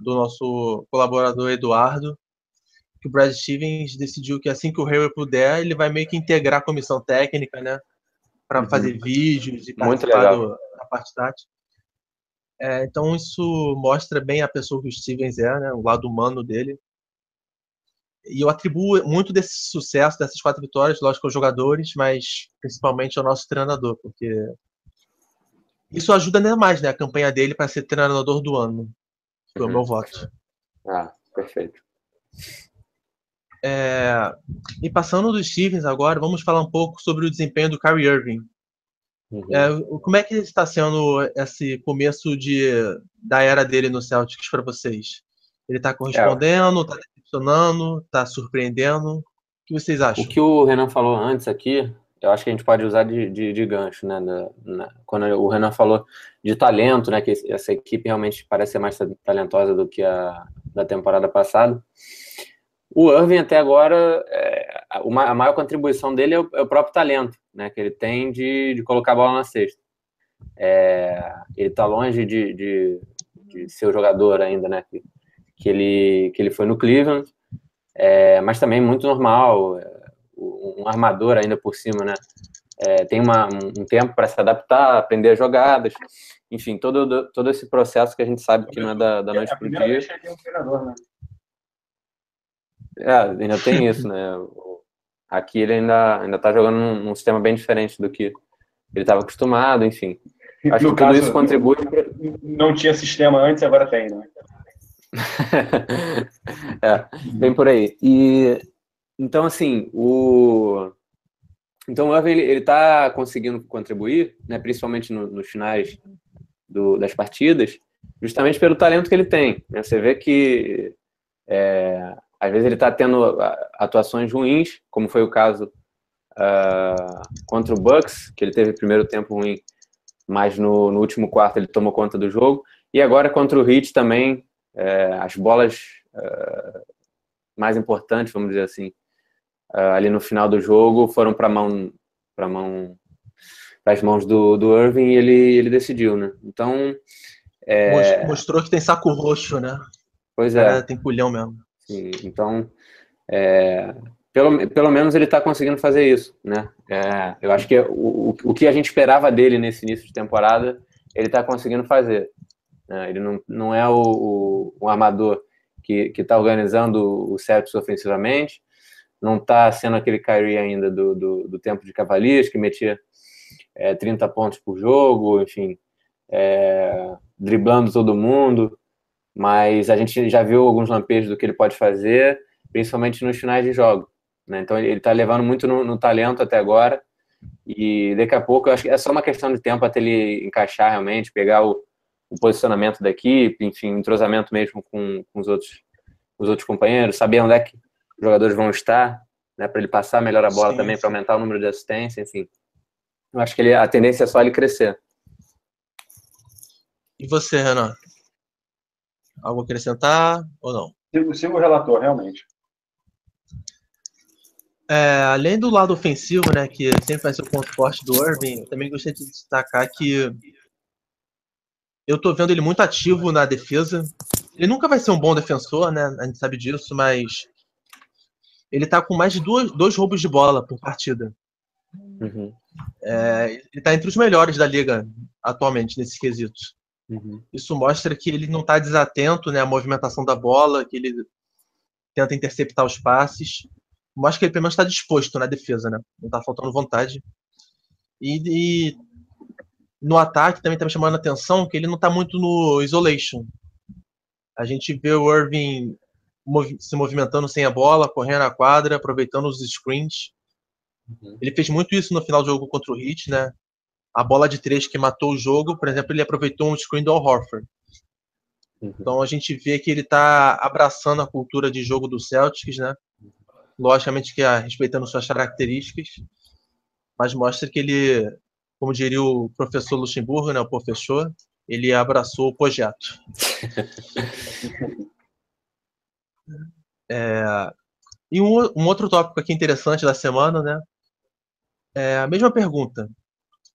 do nosso colaborador Eduardo, que o Brad Stevens decidiu que assim que o Hayward puder, ele vai meio que integrar a comissão técnica, né? Para uhum. fazer vídeos e participar da parte tática. É, então isso mostra bem a pessoa que o Stevens é, né, o lado humano dele. E eu atribuo muito desse sucesso, dessas quatro vitórias, lógico, aos jogadores, mas principalmente ao nosso treinador, porque isso ajuda ainda mais né, a campanha dele para ser treinador do ano. Foi uhum. o meu voto. Ah, perfeito. É, e passando dos Stevens agora, vamos falar um pouco sobre o desempenho do Kyrie Irving. Uhum. É, como é que está sendo esse começo de, da era dele no Celtics para vocês? Ele está correspondendo, está é. decepcionando, está surpreendendo? O que vocês acham? O que o Renan falou antes aqui, eu acho que a gente pode usar de, de, de gancho, né? Na, quando o Renan falou de talento, né? Que essa equipe realmente parece ser mais talentosa do que a da temporada passada. O Irving até agora, é, a, maior contribuição dele é o, é o, próprio talento, né? Que ele tem de, de colocar a bola na cesta. É, ele está longe de, de, de, ser o jogador ainda, né? Que, que, ele, que ele foi no Cleveland, é, mas também muito normal, é, um armador ainda por cima, né? É, tem uma, um tempo para se adaptar, aprender as jogadas, enfim, todo, todo esse processo que a gente sabe que não é da, da noite para o dia. Um treinador, né? É, ainda tem isso, né? Aqui ele ainda ainda está jogando num, num, sistema bem diferente do que ele estava acostumado, enfim. Acho no que caso, tudo isso contribui. Não tinha sistema antes, agora tem, né? é, bem por aí. E então, assim, o então o Irving ele está conseguindo contribuir, né, principalmente no, nos finais do, das partidas, justamente pelo talento que ele tem. Né? Você vê que é, às vezes ele está tendo atuações ruins, como foi o caso uh, contra o Bucks, que ele teve primeiro tempo ruim, mas no, no, último quarto ele tomou conta do jogo. E agora contra o Heat também, é, as bolas uh, mais importantes, vamos dizer assim, uh, ali no final do jogo foram para mão para mão para as mãos do, do Irving e ele ele decidiu, né? Então é... mostrou que tem saco roxo, né? Pois é. tem pulhão mesmo. Então é, pelo, pelo menos ele está conseguindo fazer isso, né? É, eu acho que o, o que a gente esperava dele nesse início de temporada, ele está conseguindo fazer. Né? Ele não, não é o, o, o armador que está organizando o Celtics ofensivamente, não está sendo aquele Kyrie ainda do, do, do, tempo de Cavaliers, que metia é, 30 pontos por jogo, enfim, é, driblando todo mundo, mas a gente já viu alguns lampejos do que ele pode fazer, principalmente nos finais de jogo. Né? Então ele está levando muito no, no, talento até agora. E daqui a pouco eu acho que é só uma questão de tempo até ele encaixar realmente, pegar o, o posicionamento da equipe, enfim, entrosamento mesmo com, com, os, outros, os outros companheiros, saber onde é que os jogadores vão estar, né, para ele passar melhor a bola sim, também, para aumentar o número de assistência, enfim. Eu acho que ele, a tendência é só ele crescer. E você, Renan? Algo a acrescentar ou não? Sigo, sigo o relator, realmente. É, além do lado ofensivo, né, que sempre vai ser o ponto forte do Irving, também gostaria de destacar que eu tô vendo ele muito ativo na defesa. Ele nunca vai ser um bom defensor, né? A gente sabe disso, mas ele tá com mais de duas, dois roubos de bola por partida. Uhum. É, ele tá entre os melhores da liga atualmente nesse quesito. Uhum. Isso mostra que ele não está desatento né, à movimentação da bola, que ele tenta interceptar os passes. Mostra que ele pelo menos está disposto na defesa, né? Não está faltando vontade. E, e, no ataque também está me chamando a atenção que ele não está muito no isolation. A gente vê o Irving se movimentando sem a bola, correndo a quadra, aproveitando os screens. Uhum. Ele fez muito isso no final do jogo contra o Heat, né? A bola de três que matou o jogo, por exemplo, ele aproveitou um screen do Al Horford. Uhum. Então a gente vê que ele está abraçando a cultura de jogo do Celtics, né? Logicamente que é respeitando suas características, mas mostra que ele, como diria o professor Luxemburgo, né, o professor, ele abraçou o projeto. é, e um, um, outro tópico aqui interessante da semana, né? É a mesma pergunta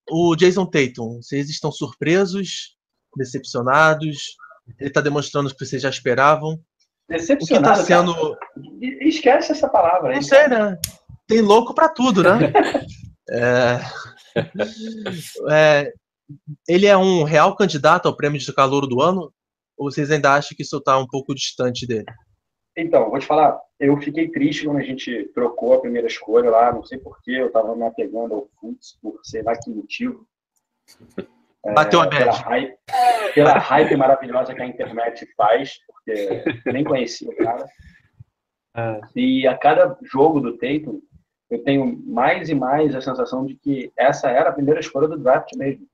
o Jason Tatum, vocês estão surpresos, decepcionados? Ele está demonstrando o que vocês já esperavam? Decepcionado. O que está sendo. Esquece essa palavra aí. Não sei, né? Tem louco para tudo, né? é... É... Ele é um real candidato ao prêmio de calor do ano? Ou vocês ainda acham que isso está um pouco distante dele? Então, vou te falar, eu fiquei triste quando a gente trocou a primeira escolha lá, não sei porquê, eu estava me apegando ao Futs, por sei lá que motivo. Bateu é, a pela hype, pela hype maravilhosa que a internet faz, porque nem conhecia o cara. É. E a cada jogo do Tatum, eu tenho mais e mais a sensação de que essa era a primeira escolha do draft mesmo.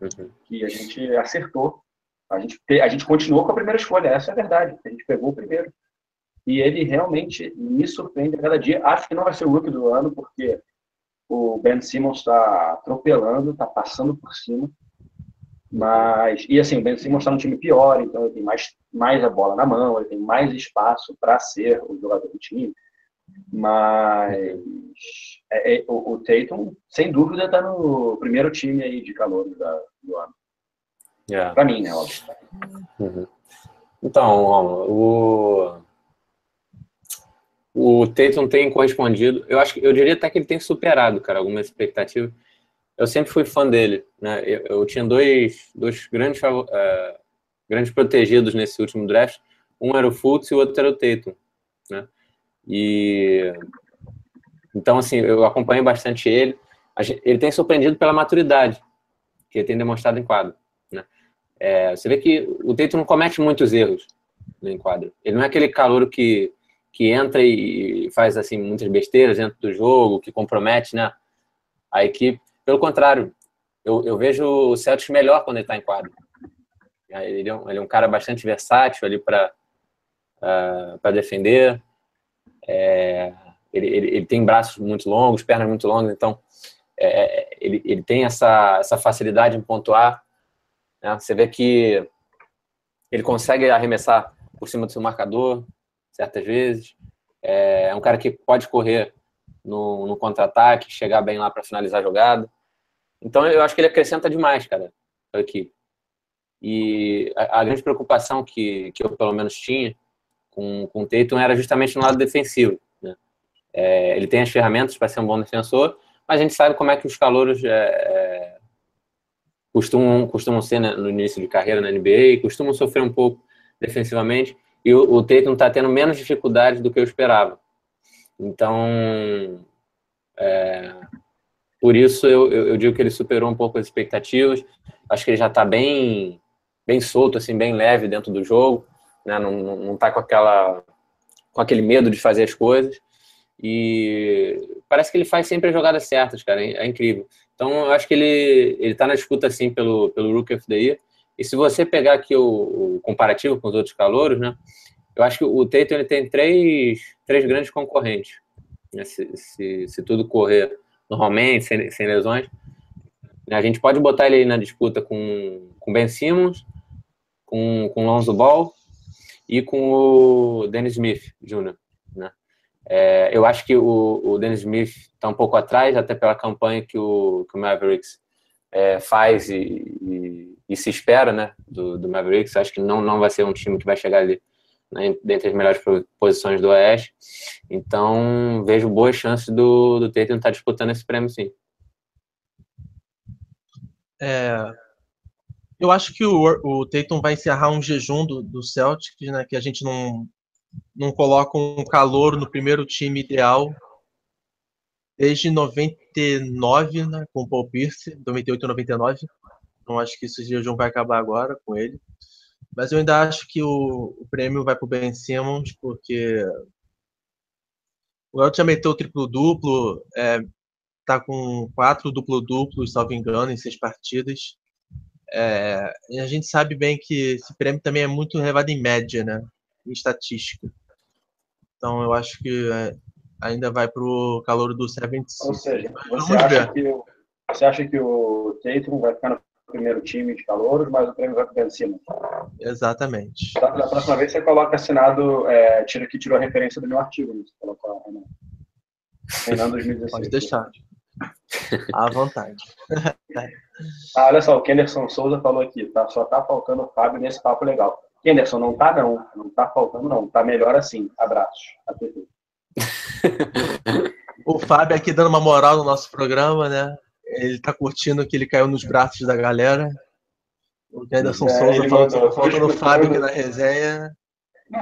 Uhum. Que a gente acertou. A gente, a gente continuou com a primeira escolha, essa é a verdade. A gente pegou o primeiro. E ele realmente me surpreende a cada dia. Acho que não vai ser o look do ano, porque o Ben Simmons está atropelando, está passando por cima. Mas, e assim, o Ben Simmons está num time pior, então ele tem mais, mais a bola na mão, ele tem mais espaço para ser o jogador do time. Mas é, é, o, o Tatum, sem dúvida, está no primeiro time aí de calor do ano. Yeah. Para mim, né, óbvio. Uhum. Então, o, o Tatum tem correspondido. Eu acho que eu diria até que ele tem superado, cara, algumas expectativas. Eu sempre fui fã dele, né? Eu, eu tinha dois, dois grandes, uh, grandes protegidos nesse último draft. Um era o Fultz e o outro era o Tatum, né? E então assim, eu acompanho bastante ele. Ele tem surpreendido pela maturidade que ele tem demonstrado em quadro. É, você vê que o Tatum não comete muitos erros no enquadro. Ele não é aquele calor que que entra e faz assim muitas besteiras dentro do jogo, que compromete né, a equipe. Pelo contrário, eu, eu vejo o Celtics melhor quando ele está em quadro. Ele é, um, ele é um cara bastante versátil ali para uh, defender. É, ele, ele, ele, tem braços muito longos, pernas muito longas, então é, é, ele, ele tem essa, essa facilidade em pontuar. Né? Você vê que ele consegue arremessar por cima do seu marcador, certas vezes. É, é um cara que pode correr no, no contra-ataque, chegar bem lá para finalizar a jogada. Então eu acho que ele acrescenta demais, cara, para a equipe. E a, a, grande preocupação que, que eu pelo menos tinha com, com o Tatum era justamente no lado defensivo. Né? É, ele tem as ferramentas para ser um bom defensor, mas a gente sabe como é que os calouros é, é, costumam, costumam ser né, no início de carreira na NBA, costumam sofrer um pouco defensivamente. E o, o Tatum está tendo menos dificuldade do que eu esperava. Então, é, por isso eu, eu, eu, digo que ele superou um pouco as expectativas. Acho que ele já está bem, bem solto, assim, bem leve dentro do jogo. Né? Não, não, não tá com, aquela, com aquele medo de fazer as coisas. E parece que ele faz sempre as jogadas certas, cara. É, é incrível. Então, eu acho que ele, ele tá na disputa, assim, pelo, pelo Rookie of the Year. E se você pegar aqui o, o comparativo com os outros calouros, né? Eu acho que o Tatum ele tem três, três grandes concorrentes. Né? Se, se, se, tudo correr normalmente, sem, sem lesões. A gente pode botar ele na disputa com, com Ben Simmons, com, com Lonzo Ball e com o Dennis Smith Jr. É, eu acho que o, o Dennis Smith está um pouco atrás, até pela campanha que o, que o Mavericks é, faz e, e, e, se espera né, do, do Mavericks. Acho que não, não vai ser um time que vai chegar ali né, dentre as melhores posições do Oeste. Então, vejo boas chances do, do Tatum estar disputando esse prêmio, sim. É, eu acho que o, o Tatum vai encerrar um jejum do, do Celtics, né, que a gente não, não coloca um calor no primeiro time ideal desde 99, né, com o Paul Pierce, 98 e 99. Então acho que esse jejum vai acabar agora com ele. Mas eu ainda acho que o, o prêmio vai para o Ben Simmons, porque o El já meteu triplo-duplo, é, tá com quatro duplo-duplos, salvo engano, em seis partidas. É, a gente sabe bem que esse prêmio também é muito levado em média, né? Em estatística. Então eu acho que é, ainda vai para o calor do 76. Ou seja, você acha, que o, você acha que o Tatum vai ficar no primeiro time de calouros, mas o prêmio vai para o cima? Exatamente. Da, da, próxima vez você coloca assinado, é, tira que tirou a referência do meu artigo, né? Você coloca, né? Renan 2016. Pode deixar. À vontade. ah, olha só, o Kenderson Souza falou aqui, tá? Só tá faltando o Fábio nesse papo legal. Kenderson, não tá não. Não tá faltando não. Tá melhor assim. Abraços. o Fábio aqui dando uma moral no nosso programa, né? Ele tá curtindo que ele caiu nos braços da galera. O Kenderson é, Souza falou que tá faltando o Fábio aqui na resenha.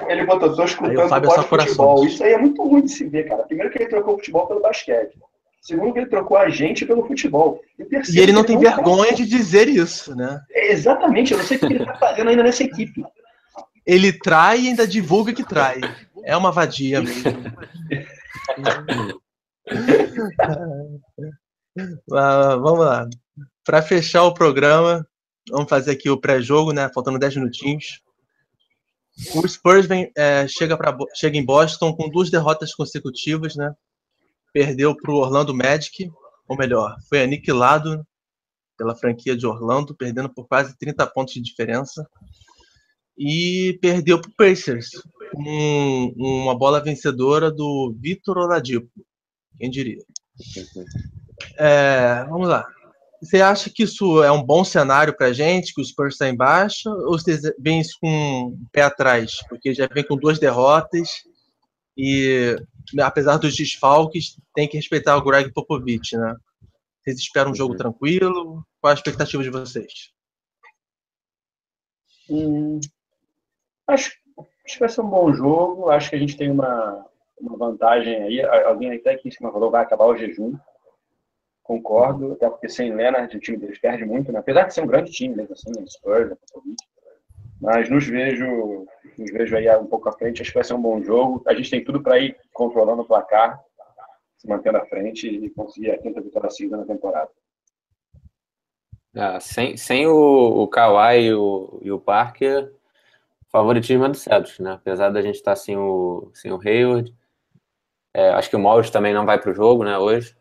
Ele botou, tô escutando aí o Fábio é futebol. Isso aí é muito ruim de se ver, cara. Primeiro que ele trocou o futebol pelo basquete. Segundo que ele trocou a gente pelo futebol. E, e ele não tem vergonha tá... de dizer isso, né? É, exatamente, eu não sei o que ele tá fazendo ainda nessa equipe. Ele trai e ainda divulga que trai. É uma vadia mesmo. ah, vamos lá. Para fechar o programa, vamos fazer aqui o pré-jogo, né? Faltando 10 minutinhos. O Spurs vem, é, chega, pra, chega em Boston com duas derrotas consecutivas, né? Perdeu para o Orlando Magic, ou melhor, foi aniquilado pela franquia de Orlando, perdendo por quase 30 pontos de diferença. E perdeu para o Pacers, com uma bola vencedora do Vitor Oladipo. Quem diria? É, vamos lá. Você acha que isso é um bom cenário para a gente, que o Spurs está embaixo, ou você vem isso com o pé atrás? Porque já vem com duas derrotas e, apesar dos desfalques, tem que respeitar o Greg Popovich, né? Vocês esperam um jogo uhum. tranquilo? Qual a expectativa de vocês? Hum, acho, acho que vai ser um bom jogo. Acho que a gente tem uma, uma vantagem aí. Alguém até aqui em cima falou vai acabar o jejum concordo, até porque sem Leonard o time deles perde muito, né? apesar de ser um grande time, mesmo assim, né? Spurs, né? mas nos vejo, nos vejo aí um pouco à frente, acho que vai ser um bom jogo, a gente tem tudo para ir controlando o placar, se mantendo à frente e conseguir a quinta vitória seguida na temporada. Ah, sem, sem o, o Kawhi e o, e o Parker, favoritismo é do Celtics, né? Apesar da gente estar sem o, sem o Hayward, é, acho que o Morris também não vai para o jogo, né, hoje.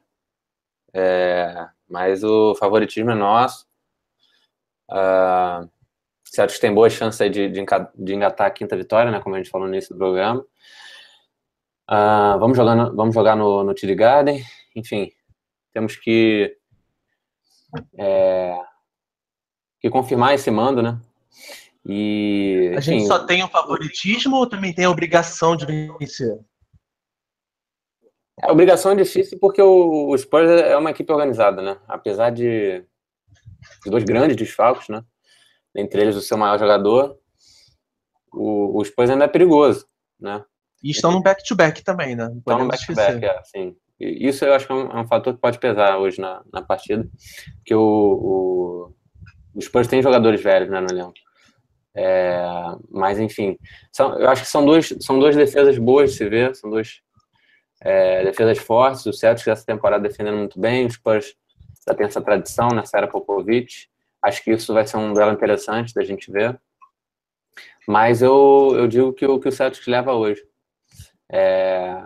É, mas o favoritismo é nosso. Uh, Celtics tem boa chance de, de, de, engatar a quinta vitória, né, como a gente falou no início do programa. Uh, vamos jogar, no, vamos jogar no, no TD Garden. Enfim, temos que, é, que confirmar esse mando, né? E, enfim, a gente só tem o favoritismo ou também tem a obrigação de vencer? A obrigação é difícil porque o, Spurs é uma equipe organizada, né? Apesar de, de dois grandes desfalques, né? Entre eles o seu maior jogador, o, o Spurs ainda é perigoso, né? E estão no back-to-back também, né? estão no back-to-back, é, sim. E isso eu acho que é um, é um, fator que pode pesar hoje na, na partida, porque o, o, o Spurs tem jogadores velhos, né, no elenco. É, mas enfim, são, eu acho que são, dois, são duas defesas boas de se ver, são dois é, defesas fortes, o Celtics essa temporada defendendo muito bem, os Spurs já tem essa tradição nessa era Popovich. Acho que isso vai ser um duelo interessante da gente ver. Mas eu, eu digo que o que o Celtics leva hoje. É,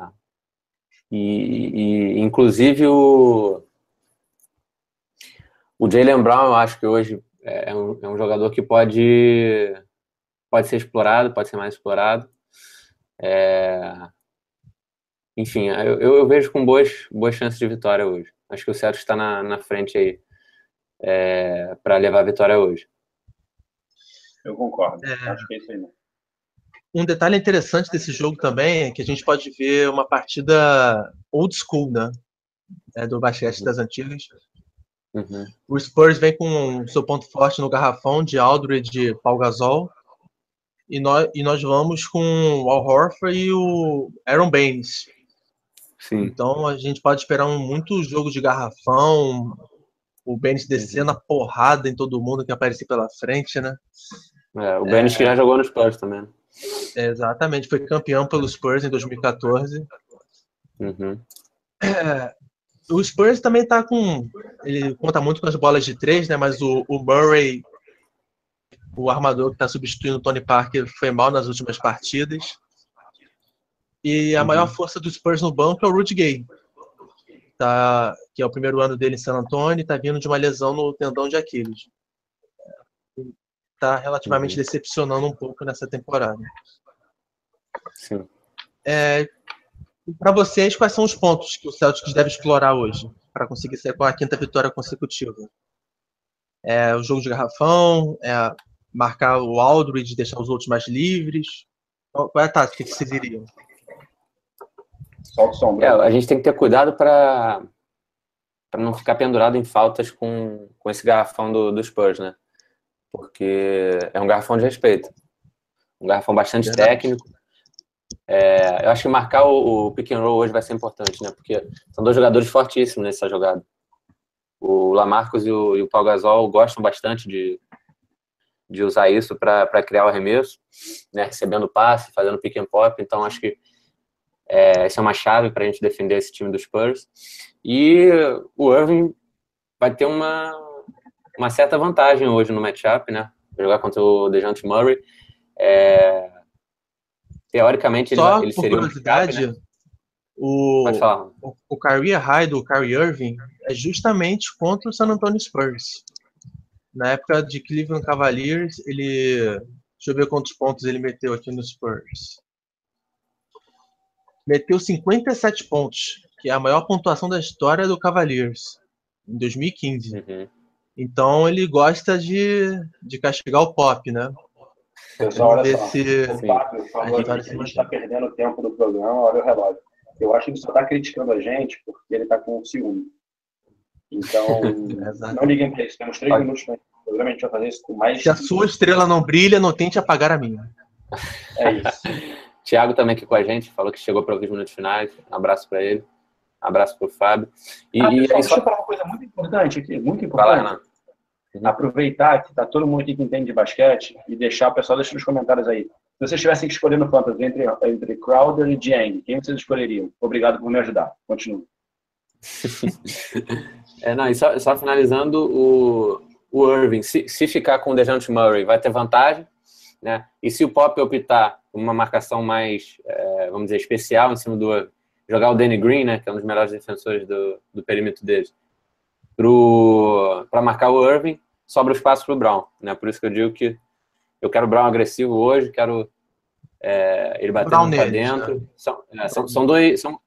e, e, inclusive o, o Jalen Brown, eu acho que hoje é, é um, é um jogador que pode, pode ser explorado, pode ser mais explorado. É, enfim, eu, eu, vejo com boas, boas chances de vitória hoje. Acho que o Celtics está na, na frente aí é, para levar a vitória hoje. Eu concordo. É... Acho que é isso aí. Um detalhe interessante desse jogo também é que a gente pode ver uma partida old school, né? É, do basquete das antigas. Uhum. O Spurs vem com seu ponto forte no garrafão de Aldridge e Paul Gasol. E nós, e nós vamos com o Al Horford e o Aaron Baines. Sim. Então a gente pode esperar um, muito jogo de garrafão, o Baines descendo a porrada em todo mundo que aparecer pela frente, né? É, o Baines é... que já jogou no Spurs também. É, exatamente, foi campeão pelos Spurs em 2014. Uhum. É, o Spurs também está com. Ele conta muito com as bolas de três, né? Mas o, o Murray, o armador que está substituindo o Tony Parker, foi mal nas últimas partidas. E a uhum. maior força do Spurs no banco é o Rudy Gay, tá, que é o primeiro ano dele em San Antonio, está vindo de uma lesão no tendão de Aquiles. Está relativamente uhum. decepcionando um pouco nessa temporada. Sim. É, para vocês, quais são os pontos que o Celtics deve explorar hoje para conseguir ser com a quinta vitória consecutiva? É o jogo de garrafão, é marcar o Aldridge e deixar os outros mais livres? Qual é a tática que vocês iriam? É, a gente tem que ter cuidado para para não ficar pendurado em faltas com, com esse garrafão do, do Spurs, né? Porque é um garrafão de respeito. Um garrafão bastante Verdade. técnico. É, eu acho que marcar o, o, pick and roll hoje vai ser importante, né? Porque são dois jogadores fortíssimos nessa jogada. O Lamarcus e o, e o Gasol gostam bastante de, de usar isso para criar o arremesso, né? recebendo passe, fazendo pick and pop. Então, acho que é, essa é uma chave para a gente defender esse time dos Spurs. E o Irving vai ter uma, uma certa vantagem hoje no matchup, né? Jogar contra o DeJounte Murray. É, teoricamente, Só ele, ele seria curiosidade, um né? o, o, o career high do Kyrie Irving é justamente contra o San Antonio Spurs. Na época de Cleveland Cavaliers, ele. Deixa eu ver quantos pontos ele meteu aqui no Spurs meteu 57 pontos, que é a maior pontuação da história do Cavaliers, em 2015. Uhum. Então ele gosta de, de castigar o pop, né? Pessoal, olha só. Se... O Fábio falou que a gente está perdendo o tempo do programa, olha o relógio. Eu acho que ele só está criticando a gente porque ele está com ciúme. Então, não liguem para isso. Temos três Pode. minutos para o programa, a gente vai fazer isso com mais. Se a sua estrela não brilha, não tente apagar a minha. É isso. Tiago também aqui com a gente, falou que chegou para ouvir os minutos finais. Um abraço para ele. Um abraço para o Fábio. E, ah, pessoal, deixa eu falar uma coisa muito importante aqui, muito importante. Fala. Aproveitar que está todo mundo aqui que entende de basquete e deixar o pessoal deixa nos comentários aí. Se vocês tivessem que escolher no Fantasy entre, entre Crowder e Dieng, quem vocês escolheriam? Obrigado por me ajudar. Continue. é, não, e só, só finalizando, o, o Irving, se, se ficar com o DeJounte Murray, vai ter vantagem, né? E se o Pop optar uma marcação mais, é, vamos dizer, especial em cima do jogar o Danny Green, né, que é um dos melhores defensores do, do perímetro deles, para marcar o Irving, sobra o espaço para o Brown, né? Por isso que eu digo que eu quero o Brown agressivo hoje, quero é, ele batendo para dentro. Né? São, é, são, são, dois, são,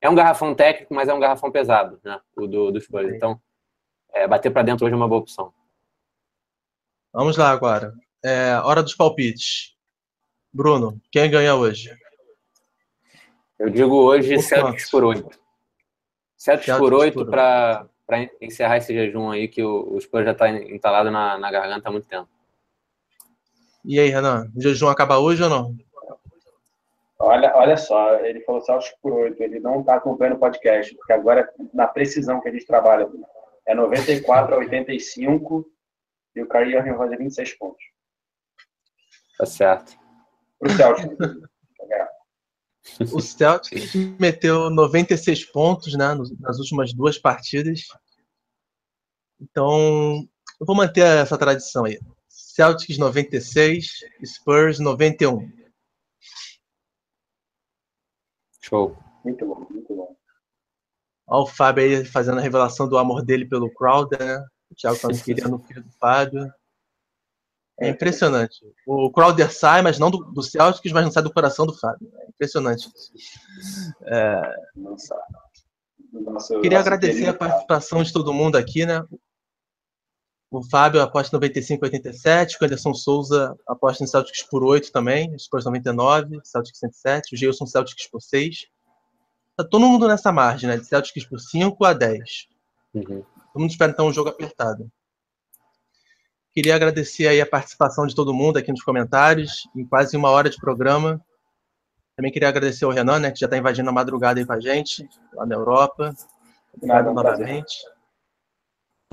é um garrafão técnico, mas é um garrafão pesado, né? O do, do Spurs. Então, é, bater para dentro hoje é uma boa opção. Vamos lá agora. É, hora dos palpites. Bruno, quem ganha hoje? Eu digo hoje por Celtics por 8. Celtics por 8 para encerrar esse jejum aí que o, o Spurs já está entalado na, na garganta há muito tempo. E aí, Renan, o jejum acaba hoje ou não? Olha, olha só, ele falou Celtics por 8, ele não está acompanhando o podcast, porque agora, na precisão que a gente trabalha, é 94 a 85 e o Kyrie Irving vai fazer 26 pontos. Tá certo para o Celtic. O Celtics meteu 96 pontos né, nas últimas duas partidas. Então, eu vou manter essa tradição aí. Celtics 96, Spurs 91. Show. Muito bom, muito bom. Olha o Fábio aí fazendo a revelação do amor dele pelo Crowder, né? O Thiago falando que no filho do Fábio. É impressionante. O Crowder sai, mas não do, do Celtics, mas não sai do coração do Fábio. É impressionante. É... Nossa. Nossa, Queria agradecer a participação de todo mundo aqui, né? O Fábio aposta 95 87, o Anderson Souza aposta em Celtics por 8 também, Spurs 99, Celtics 107, o Gilson Celtics por 6. Tá todo mundo nessa margem, né? De Celtics por 5 a 10. Uhum. Todo mundo espera então um jogo apertado. Queria agradecer aí a participação de todo mundo aqui nos comentários, em quase uma hora de programa. Também queria agradecer ao Renan, né, que já está invadindo a madrugada aí com a gente, lá na Europa. Obrigado novamente. O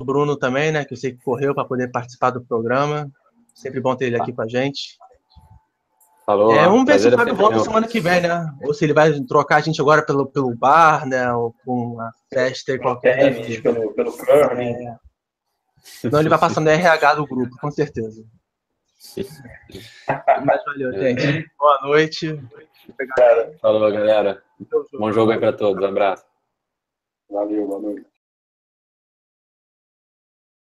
Bruno também, né, que eu sei que correu para poder participar do programa. Sempre bom ter ele aqui com a gente. Falou. É, vamos ver se o Fábio volta semana que vem, né? Ou se ele vai trocar a gente agora pelo, pelo bar, né? Ou com uma festa e qualquer. Tênis, pelo, pelo curling. É. Senão ele vai passando RH do grupo, com certeza. Mas valeu, gente. Boa noite. Falou, galera. Bom jogo aí para todos. Um abraço. Valeu, boa noite.